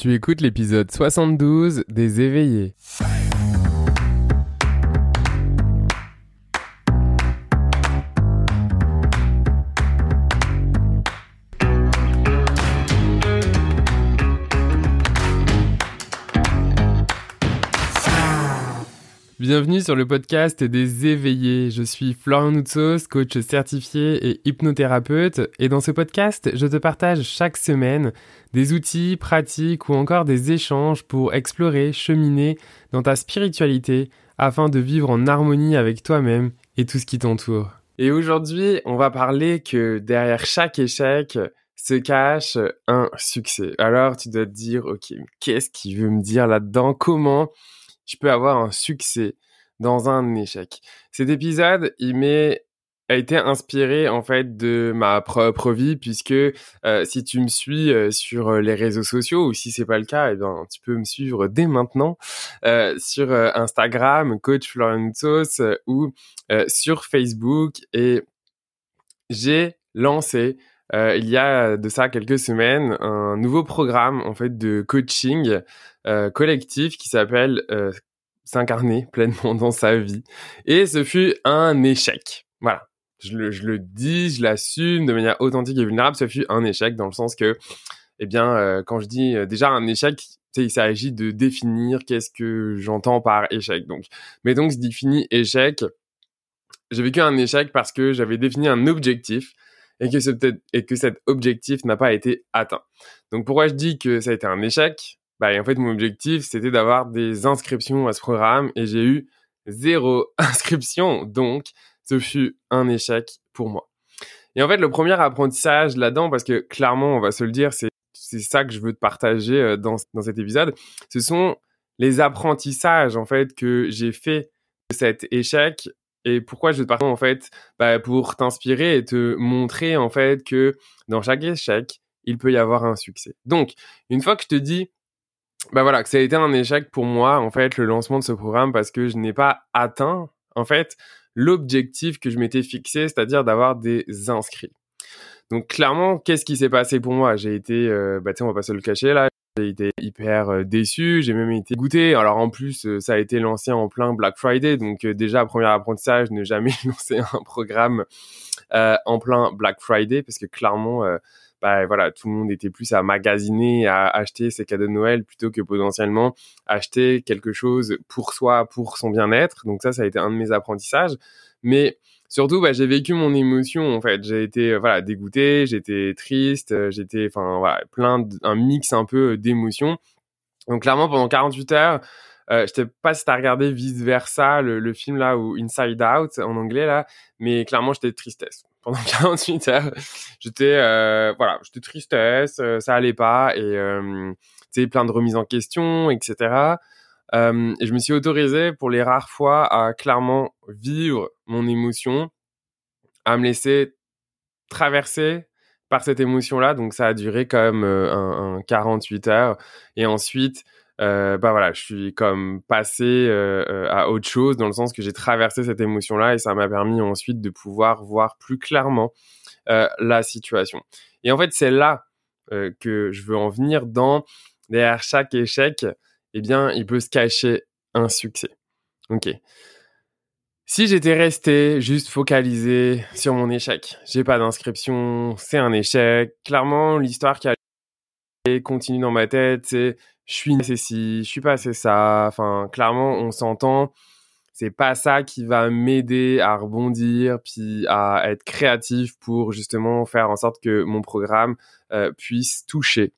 Tu écoutes l'épisode 72 des éveillés. Bienvenue sur le podcast des éveillés. Je suis Florian Noutsos, coach certifié et hypnothérapeute. Et dans ce podcast, je te partage chaque semaine des outils, pratiques ou encore des échanges pour explorer, cheminer dans ta spiritualité afin de vivre en harmonie avec toi-même et tout ce qui t'entoure. Et aujourd'hui, on va parler que derrière chaque échec se cache un succès. Alors tu dois te dire, ok, qu'est-ce qu'il veut me dire là-dedans? Comment je peux avoir un succès dans un échec. Cet épisode, il m'est a été inspiré en fait de ma propre vie puisque euh, si tu me suis euh, sur euh, les réseaux sociaux ou si c'est pas le cas, eh bien tu peux me suivre dès maintenant sur Instagram coach Florian ou sur Facebook et j'ai lancé il y a de ça quelques semaines un nouveau programme en fait de coaching collectif qui s'appelle s'incarner pleinement dans sa vie. Et ce fut un échec. Voilà. Je le, je le dis, je l'assume de manière authentique et vulnérable. Ce fut un échec dans le sens que, eh bien, euh, quand je dis euh, déjà un échec, il s'agit de définir qu'est-ce que j'entends par échec. Donc, mais donc, je définis échec. J'ai vécu un échec parce que j'avais défini un objectif et que, ce, et que cet objectif n'a pas été atteint. Donc, pourquoi je dis que ça a été un échec? Bah, en fait, mon objectif, c'était d'avoir des inscriptions à ce programme et j'ai eu zéro inscription. Donc, ce fut un échec pour moi. Et en fait, le premier apprentissage là-dedans, parce que clairement, on va se le dire, c'est, ça que je veux te partager euh, dans, dans cet épisode, ce sont les apprentissages, en fait, que j'ai fait de cet échec et pourquoi je te partager, en fait, bah, pour t'inspirer et te montrer, en fait, que dans chaque échec, il peut y avoir un succès. Donc, une fois que je te dis, bah voilà, que ça a été un échec pour moi, en fait, le lancement de ce programme parce que je n'ai pas atteint, en fait, l'objectif que je m'étais fixé, c'est-à-dire d'avoir des inscrits. Donc clairement, qu'est-ce qui s'est passé pour moi? J'ai été, euh, bah on va pas se le cacher là, j'ai été hyper euh, déçu, j'ai même été goûté. Alors en plus, euh, ça a été lancé en plein Black Friday, donc euh, déjà premier apprentissage, ne jamais lancer un programme en plein Black Friday parce que clairement bah voilà, tout le monde était plus à magasiner, à acheter ses cadeaux de Noël plutôt que potentiellement acheter quelque chose pour soi, pour son bien-être. Donc ça, ça a été un de mes apprentissages. Mais surtout, bah, j'ai vécu mon émotion en fait. J'ai été euh, voilà dégoûté, j'étais triste, euh, j'étais enfin voilà plein d'un mix un peu d'émotions. Donc clairement, pendant 48 heures, euh, je sais pas si t'as regardé Vice Versa, le, le, film là ou Inside Out en anglais là, mais clairement j'étais tristesse pendant 48 heures. J'étais euh, voilà, j'étais tristesse, euh, ça allait pas et euh, tu plein de remises en question, etc. Euh, je me suis autorisé pour les rares fois à clairement vivre mon émotion, à me laisser traverser par cette émotion-là. Donc ça a duré même euh, un, un 48 heures. Et ensuite, euh, bah voilà, je suis comme passé à autre chose dans le sens que j'ai traversé cette émotion-là et ça m'a permis ensuite de pouvoir voir plus clairement la situation. Et en fait, c'est là que je veux en venir dans derrière chaque échec, eh bien, il peut se cacher un succès. Ok. Si j'étais resté juste focalisé sur mon échec, j'ai pas d'inscription, c'est un échec. Clairement, l'histoire qui a continue dans ma tête, c'est je suis assez ci, je suis pas assez ça. Enfin, clairement, on s'entend. C'est pas ça qui va m'aider à rebondir, puis à être créatif pour justement faire en sorte que mon programme euh, puisse toucher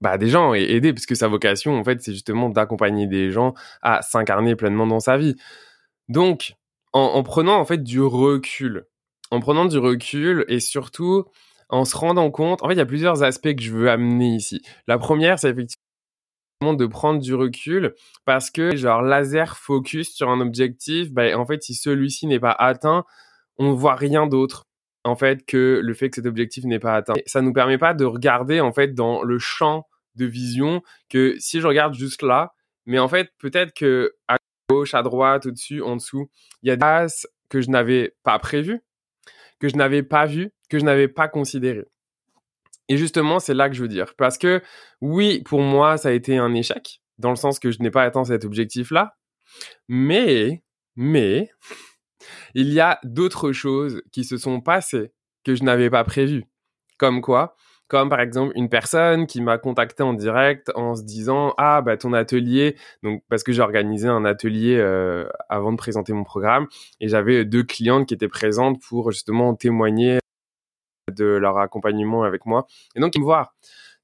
bah, des gens et aider, puisque sa vocation, en fait, c'est justement d'accompagner des gens à s'incarner pleinement dans sa vie. Donc, en, en, prenant en fait du recul, en prenant du recul et surtout en se rendant compte, en fait, il y a plusieurs aspects que je veux amener ici. La première, c'est effectivement de prendre du recul parce que genre laser focus sur un objectif, bah, en fait si celui-ci n'est pas atteint, on voit rien d'autre en fait que le fait que cet objectif n'est pas atteint. Ça nous permet pas de regarder en fait dans le champ de vision que si je regarde juste là, mais en fait peut-être que à gauche, à droite, au-dessus, en dessous, il y a des places que je n'avais pas prévues, que je n'avais pas vues, que je n'avais pas considérées. Et justement, c'est là que je veux dire. Parce que oui, pour moi, ça a été un échec, dans le sens que je n'ai pas atteint cet objectif-là. Mais, mais, il y a d'autres choses qui se sont passées que je n'avais pas prévues. Comme quoi? Comme par exemple une personne qui m'a contacté en direct en se disant ah bah ton atelier donc parce que j'ai organisé un atelier euh, avant de présenter mon programme et j'avais deux clientes qui étaient présentes pour justement témoigner de leur accompagnement avec moi et donc ils me voir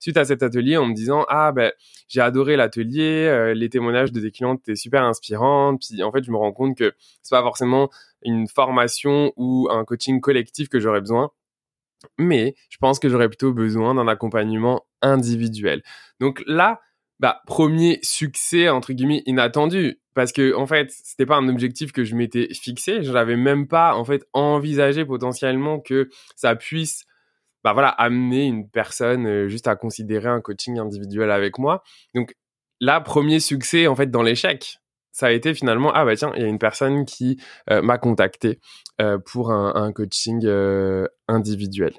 suite à cet atelier en me disant ah ben j'ai adoré l'atelier, euh, les témoignages de tes clientes étaient super inspirants. Puis en fait je me rends compte que c'est pas forcément une formation ou un coaching collectif que j'aurais besoin, mais je pense que j'aurais plutôt besoin d'un accompagnement individuel. Donc là, bah premier succès entre guillemets inattendu parce que en fait c'était pas un objectif que je m'étais fixé je n'avais même pas en fait envisagé potentiellement que ça puisse bah voilà, amener une personne euh, juste à considérer un coaching individuel avec moi. Donc là, premier succès en fait dans l'échec, ça a été finalement ah bah tiens, il y a une personne qui euh, m'a contacté euh, pour un, un coaching individuel.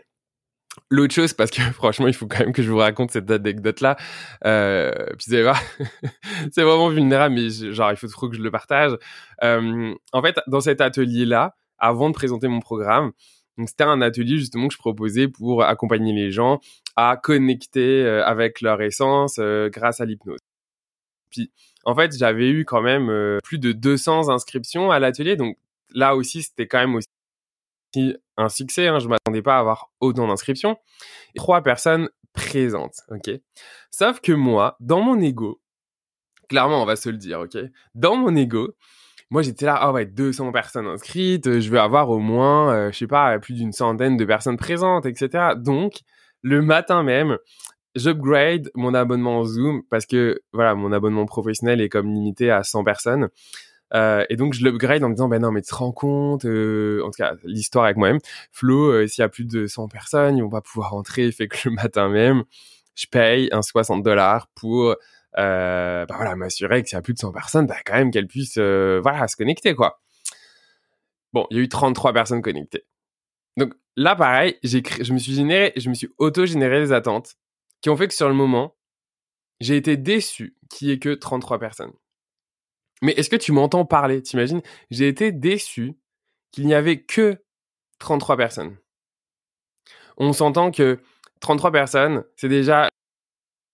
L'autre chose, parce que franchement, il faut quand même que je vous raconte cette anecdote-là. Euh, puis c'est c'est vraiment vulnérable, mais genre il faut trop que je le partage. en fait, dans cet atelier-là, avant de présenter mon programme, donc c'était un atelier justement que je proposais pour accompagner les gens à connecter euh, avec leur essence euh, grâce à l'hypnose. Puis en fait, j'avais eu quand même euh, plus de 200 inscriptions à l'atelier, donc là aussi c'était quand même aussi un succès. Hein, je m'attendais pas à avoir autant d'inscriptions. Trois personnes présentes, ok? Sauf que moi, dans mon ego, clairement, on va se le dire, ok? Dans mon ego, moi j'étais là, ah ouais, 200 personnes inscrites, euh, je vais avoir au moins, euh, je sais pas, plus d'une centaine de personnes présentes, etc. Donc, le matin même, j'upgrade mon abonnement en Zoom parce que, voilà, mon abonnement professionnel est comme limité à 100 personnes. Euh, et donc je l'upgrade en me disant ben non mais tu te rends compte en tout cas l'histoire avec moi-même Flo s'il y a plus de 100 personnes ils vont pas pouvoir rentrer fait que le matin même je paye un 60 dollars pour euh, bah voilà, m'assurer que s'il y a plus de 100 personnes, bah quand même qu'elles puissent euh, voilà, se connecter, quoi. Bon, il y a eu 33 personnes connectées. Donc là, pareil, j'ai je me suis je me suis auto-généré des attentes qui ont fait que sur le moment, j'ai été déçu qu'il n'y ait que 33 personnes. Mais est-ce que tu m'entends parler? T'imagines? J'ai été déçu qu'il n'y avait que 33 personnes. On s'entend que 33 personnes, c'est déjà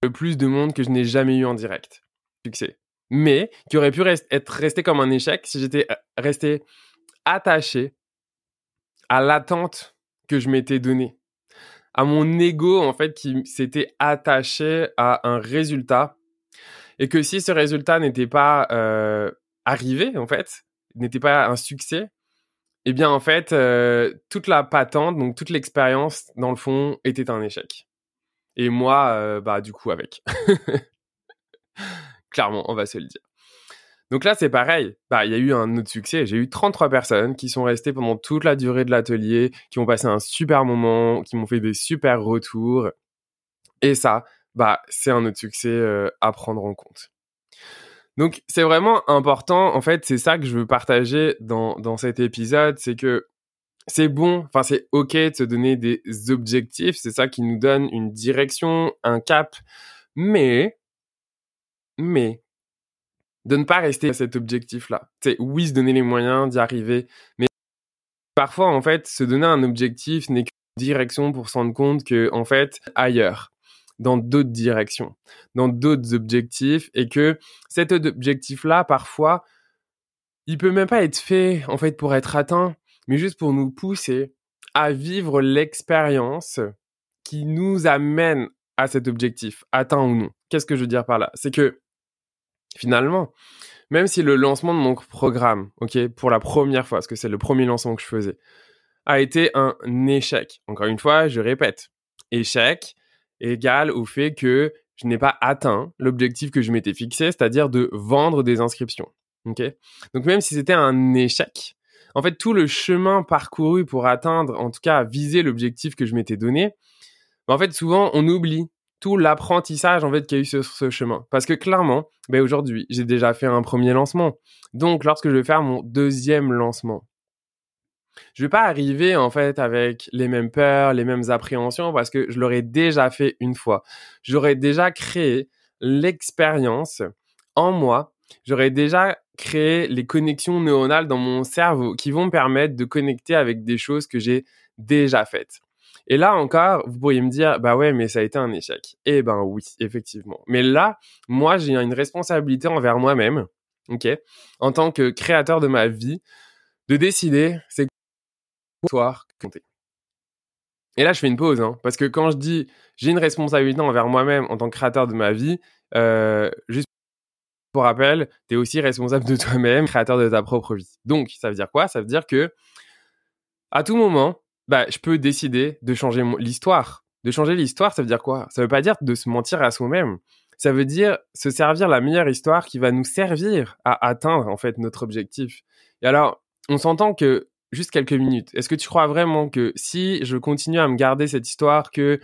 le plus de monde que je n'ai jamais eu en direct. Succès. Mais qui aurait pu être resté comme un échec si j'étais euh, resté attaché à l'attente que je m'étais donnée. À mon ego, en fait, qui s'était attaché à un résultat. Et que si ce résultat n'était pas euh, arrivé, en fait, n'était pas un succès, eh bien, en fait, euh, toute la patente, donc toute l'expérience, dans le fond, était un échec. Et moi, euh, bah, du coup, avec. Clairement, on va se le dire. Donc là, c'est pareil. Bah, il y a eu un autre succès. J'ai eu 33 personnes qui sont restées pendant toute la durée de l'atelier, qui ont passé un super moment, qui m'ont fait des super retours. Et ça, bah, c'est un autre succès euh, à prendre en compte. Donc, c'est vraiment important. En fait, c'est ça que je veux partager dans, dans cet épisode. C'est que c'est bon, enfin c'est ok de se donner des objectifs, c'est ça qui nous donne une direction, un cap, mais, mais, de ne pas rester à cet objectif-là. C'est oui, se donner les moyens d'y arriver, mais parfois en fait, se donner un objectif n'est qu'une direction pour se rendre compte que en fait, ailleurs, dans d'autres directions, dans d'autres objectifs, et que cet objectif-là, parfois, il peut même pas être fait en fait pour être atteint mais juste pour nous pousser à vivre l'expérience qui nous amène à cet objectif, atteint ou non. Qu'est-ce que je veux dire par là? C'est que finalement, même si le lancement de mon programme, ok, pour la première fois, parce que c'est le premier lancement que je faisais, a été un échec. Encore une fois, je répète, échec égal au fait que je n'ai pas atteint l'objectif que je m'étais fixé, c'est-à-dire de vendre des inscriptions. ok? Donc même si c'était un échec, en fait, tout le chemin parcouru pour atteindre, en tout cas, viser l'objectif que je m'étais donné, bah, en fait, souvent, on oublie tout l'apprentissage en fait qu'il y a eu sur ce chemin. Parce que clairement, ben aujourd'hui, j'ai déjà fait un premier lancement. Donc, lorsque je vais faire mon deuxième lancement, je vais pas arriver en fait avec les mêmes peurs, les mêmes appréhensions parce que je l'aurais déjà fait une fois. J'aurais déjà créé l'expérience en moi. J'aurais déjà créé les connexions neuronales dans mon cerveau qui vont me permettre de connecter avec des choses que j'ai déjà faites. Et là encore, vous pourriez me dire, bah ouais, mais ça a été un échec. Eh ben oui, effectivement. Mais là, moi, j'ai une responsabilité envers moi-même, ok, en tant que créateur de ma vie, de décider c'est histoire compter. Et là, je fais une pause, hein, parce que quand je dis j'ai une responsabilité envers moi-même en tant que créateur de ma vie, euh, pour rappel, tu es aussi responsable de toi-même, créateur de ta propre vie. Donc, ça veut dire quoi? Ça veut dire que à tout moment, bah, je peux décider de changer l'histoire. De changer l'histoire, ça veut dire quoi? Ça veut pas dire de se mentir à soi-même. Ça veut dire se servir la meilleure histoire qui va nous servir à atteindre en fait notre objectif. Et alors, on s'entend que juste quelques minutes. Est-ce que tu crois vraiment que si je continue à me garder cette histoire que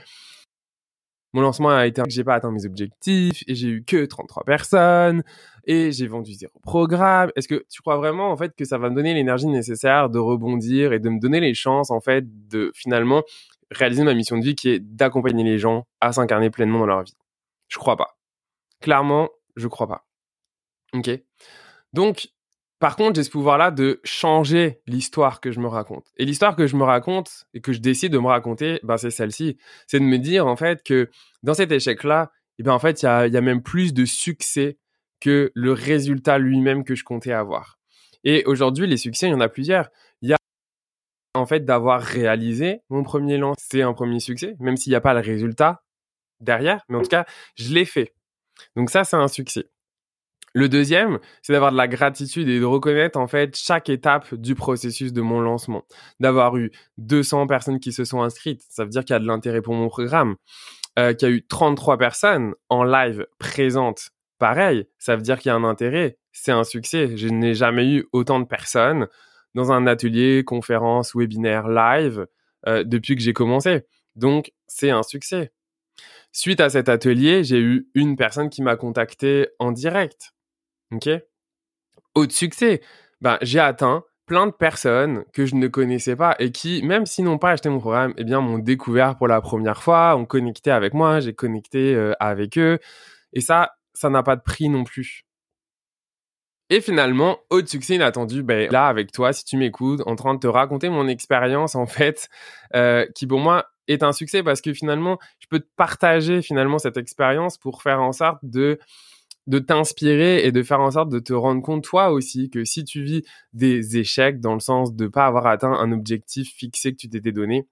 mon lancement a été j'ai pas atteint mes objectifs et j'ai eu que 33 personnes et j'ai vendu zéro programme. Est-ce que tu crois vraiment en fait que ça va me donner l'énergie nécessaire de rebondir et de me donner les chances en fait de finalement réaliser ma mission de vie qui est d'accompagner les gens à s'incarner pleinement dans leur vie? Je crois pas. Clairement, je crois pas. OK? Donc par contre, j'ai ce pouvoir-là de changer l'histoire que je me raconte. Et l'histoire que je me raconte et que je décide de me raconter, ben, c'est celle-ci. C'est de me dire, en fait, que dans cet échec-là, eh ben, en fait, il y a, y a même plus de succès que le résultat lui-même que je comptais avoir. Et aujourd'hui, les succès, il y en a plusieurs. Il y a, en fait, d'avoir réalisé mon premier lance, c'est un premier succès, même s'il n'y a pas le résultat derrière. Mais en tout cas, je l'ai fait. Donc ça, c'est un succès. Le deuxième, c'est d'avoir de la gratitude et de reconnaître en fait chaque étape du processus de mon lancement. D'avoir eu 200 personnes qui se sont inscrites, ça veut dire qu'il y a de l'intérêt pour mon programme. Euh, qu'il y a eu 33 personnes en live présentes, pareil, ça veut dire qu'il y a un intérêt, c'est un succès. Je n'ai jamais eu autant de personnes dans un atelier, conférence, webinaire, live euh, depuis que j'ai commencé. Donc, c'est un succès. Suite à cet atelier, j'ai eu une personne qui m'a contacté en direct OK? Au succès, ben, j'ai atteint plein de personnes que je ne connaissais pas et qui, même s'ils n'ont pas acheté mon programme, eh bien, m'ont découvert pour la première fois, ont connecté avec moi, j'ai connecté euh, avec eux. Et ça, ça n'a pas de prix non plus. Et finalement, autre succès inattendu, ben, là, avec toi, si tu m'écoutes, en train de te raconter mon expérience, en fait, euh, qui pour moi est un succès parce que finalement, je peux te partager finalement cette expérience pour faire en sorte de de t'inspirer et de faire en sorte de te rendre compte toi aussi que si tu vis des échecs dans le sens de pas avoir atteint un objectif fixé que tu t'étais donné,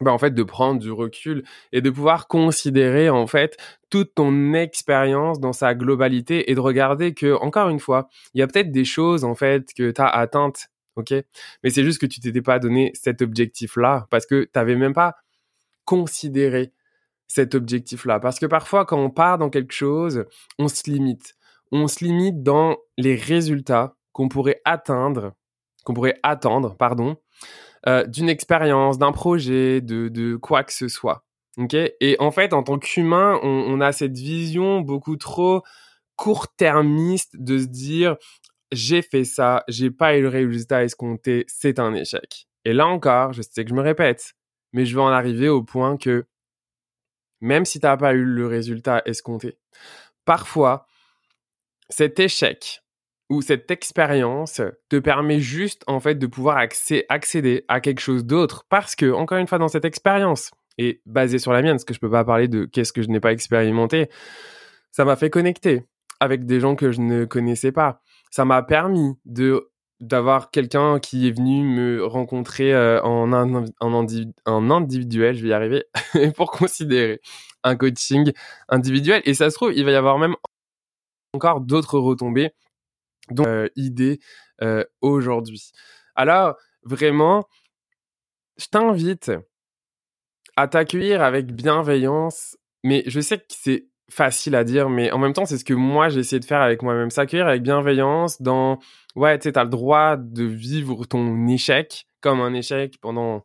ben en fait de prendre du recul et de pouvoir considérer en fait toute ton expérience dans sa globalité et de regarder que encore une fois, il y a peut-être des choses en fait que tu as atteintes, OK? Mais c'est juste que tu t'étais pas donné cet objectif là parce que tu même pas considéré cet objectif-là. Parce que parfois, quand on part dans quelque chose, on se limite. On se limite dans les résultats qu'on pourrait atteindre, qu'on pourrait attendre, pardon, euh, d'une expérience, d'un projet, de, de quoi que ce soit. Et en fait, en tant qu'humain, on, on, a cette vision beaucoup trop court-termiste de se dire j'ai fait ça, j'ai pas eu le résultat escompté, c'est un échec? Et là encore, je sais que je me répète, mais je vais en arriver au point que même si tu n'as pas eu le résultat escompté. Parfois, cet échec ou cette expérience te permet juste en fait de pouvoir accéder à quelque chose d'autre parce que encore une fois dans cette expérience et basée sur la mienne parce que je peux pas parler de qu'est-ce que je n'ai pas expérimenté ça m'a fait connecter avec des gens que je ne connaissais pas ça m'a permis de d'avoir quelqu'un qui est venu me rencontrer euh, en, un, en, individuel, je vais y arriver, pour considérer un coaching individuel. Et ça se trouve, il va y avoir même encore d'autres retombées, dont euh, idées euh, aujourd'hui. Alors, vraiment, je t'invite à t'accueillir avec bienveillance, mais je sais que c'est facile à dire, mais en même temps, c'est ce que moi j'ai essayé de faire avec moi-même. S'accueillir avec bienveillance dans, ouais, tu sais, t'as le droit de vivre ton échec comme un échec pendant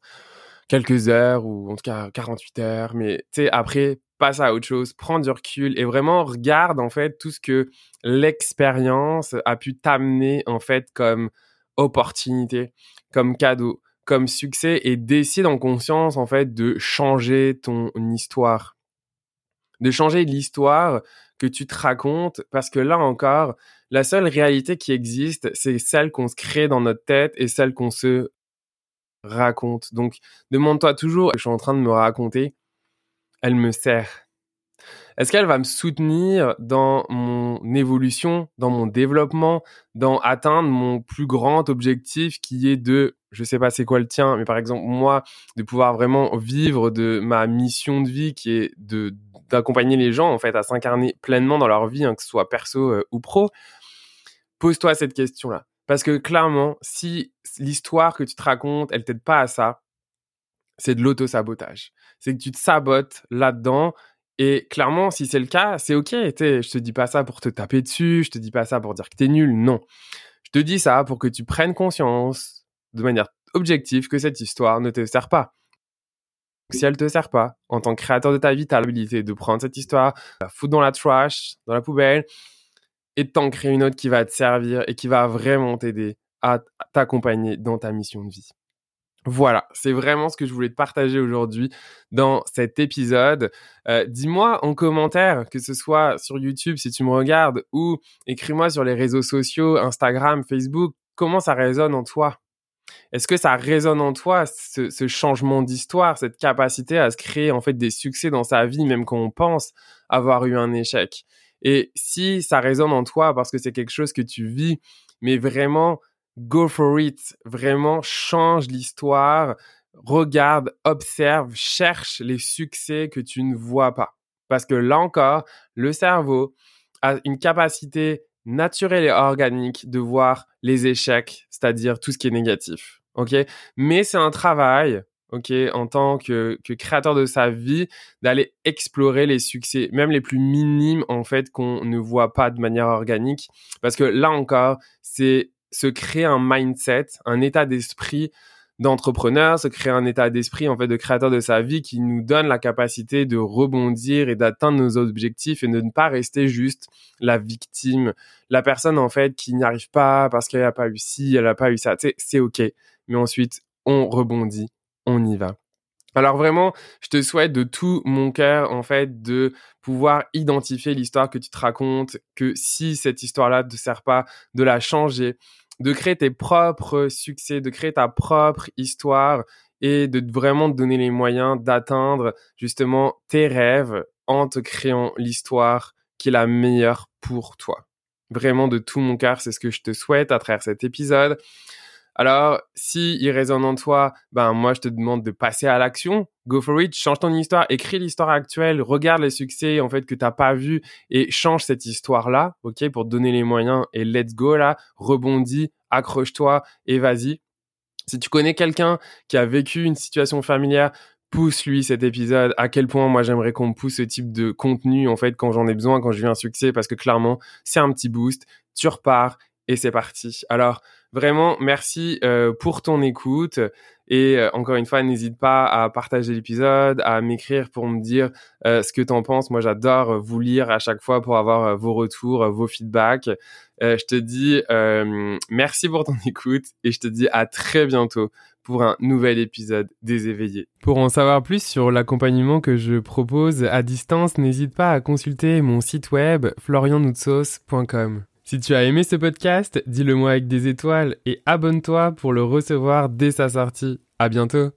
quelques heures ou en tout cas 48 heures, mais tu sais, après, passe à autre chose, prends du recul et vraiment regarde en fait tout ce que l'expérience a pu t'amener en fait comme opportunité, comme cadeau, comme succès et décide en conscience en fait de changer ton histoire. De changer l'histoire que tu te racontes parce que là encore, la seule réalité qui existe, c'est celle qu'on se crée dans notre tête et celle qu'on se raconte. Donc, demande-toi toujours, je suis en train de me raconter, elle me sert est-ce qu'elle va me soutenir dans mon évolution, dans mon développement, dans atteindre mon plus grand objectif qui est de, je sais pas c'est quoi le tien, mais par exemple moi, de pouvoir vraiment vivre de ma mission de vie qui est de d'accompagner les gens en fait à s'incarner pleinement dans leur vie, hein, que ce soit perso euh, ou pro. Pose-toi cette question-là. Parce que clairement, si l'histoire que tu te racontes, elle t'aide pas à ça, c'est de l'auto-sabotage. C'est que tu te sabotes là-dedans et clairement, si c'est le cas, c'est ok. Je te dis pas ça pour te taper dessus, je te dis pas ça pour dire que t'es nul, non. Je te dis ça pour que tu prennes conscience de manière objective que cette histoire ne te sert pas. Si elle te sert pas, en tant que créateur de ta vie, tu as l'habilité de prendre cette histoire, la foutre dans la trash, dans la poubelle, et de t'en créer une autre qui va te servir et qui va vraiment t'aider à t'accompagner dans ta mission de vie. Voilà, c'est vraiment ce que je voulais te partager aujourd'hui dans cet épisode. Euh, dis-moi en commentaire, que ce soit sur YouTube si tu me regardes, ou écris-moi sur les réseaux sociaux, Instagram, Facebook, comment ça résonne en toi? Est-ce que ça résonne en toi, ce, changement d'histoire, cette capacité à se créer en fait des succès dans sa vie, même quand on pense avoir eu un échec? Et si ça résonne en toi parce que c'est quelque chose que tu vis, mais vraiment go for it. Vraiment, change l'histoire. Regarde, observe, cherche les succès que tu ne vois pas. Parce que là encore, le cerveau a une capacité naturelle et organique de voir les échecs, c'est-à-dire tout ce qui est négatif. OK? Mais c'est un travail, OK, en tant que, que créateur de sa vie, d'aller explorer les succès, même les plus minimes, en fait, qu'on ne voit pas de manière organique. Parce que là encore, c'est se créer un mindset, un état d'esprit d'entrepreneur, se créer un état d'esprit en fait de créateur de sa vie qui nous donne la capacité de rebondir et d'atteindre nos objectifs et de ne pas rester juste la victime, la personne en fait qui n'y arrive pas parce qu'elle n'a pas eu ci, elle n'a pas eu ça. c'est ok, mais ensuite on rebondit, on y va. Alors vraiment, je te souhaite de tout mon cœur, en fait, de pouvoir identifier l'histoire que tu te racontes, que si cette histoire-là ne te sert pas, de la changer, de créer tes propres succès, de créer ta propre histoire et de vraiment te donner les moyens d'atteindre justement tes rêves en te créant l'histoire qui est la meilleure pour toi. Vraiment de tout mon cœur, c'est ce que je te souhaite à travers cet épisode. Alors, si il résonne en toi, ben moi je te demande de passer à l'action. Go for it, change ton histoire, écris l'histoire actuelle, regarde les succès en fait que t'as pas vu et change cette histoire là, ok, pour te donner les moyens et let's go là, rebondis, accroche-toi et vas-y. Si tu connais quelqu'un qui a vécu une situation familière, pousse-lui cet épisode. À quel point moi j'aimerais qu'on me pousse ce type de contenu en fait quand j'en ai besoin, quand je vis un succès, parce que clairement c'est un petit boost. Tu repars et c'est parti. Alors vraiment, merci euh, pour ton écoute. Et euh, encore une fois, n'hésite pas à partager l'épisode, à m'écrire pour me dire euh, ce que tu en penses. Moi, j'adore vous lire à chaque fois pour avoir vos retours, vos feedbacks. je te dis merci pour ton écoute et je te dis à très bientôt pour un nouvel épisode des éveillés. Pour en savoir plus sur l'accompagnement que je propose à distance, n'hésite pas à consulter mon site web florianoutsos.com. Si tu as aimé ce podcast, dis-le moi avec des étoiles et abonne-toi pour le recevoir dès sa sortie. À bientôt!